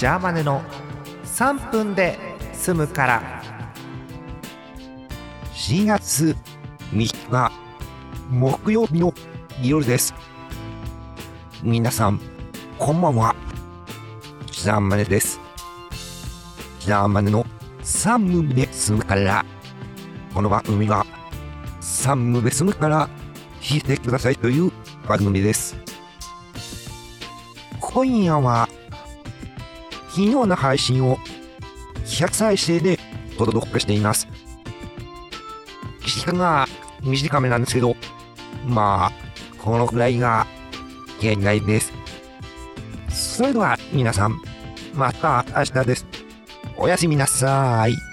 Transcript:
ジャーマネの3分で済むから。4月3日木曜日の夜です。皆さんこんばんは。ジャーマネです。ジャーマネの3分で済むから。この番組は3分で済むから聞いてくださいという番組です。今夜は昨日の配信を100再生でお届けしています時間が短めなんですけど、まあ、このくらいが限界です。それでは皆さん、また明日です。おやすみなさい。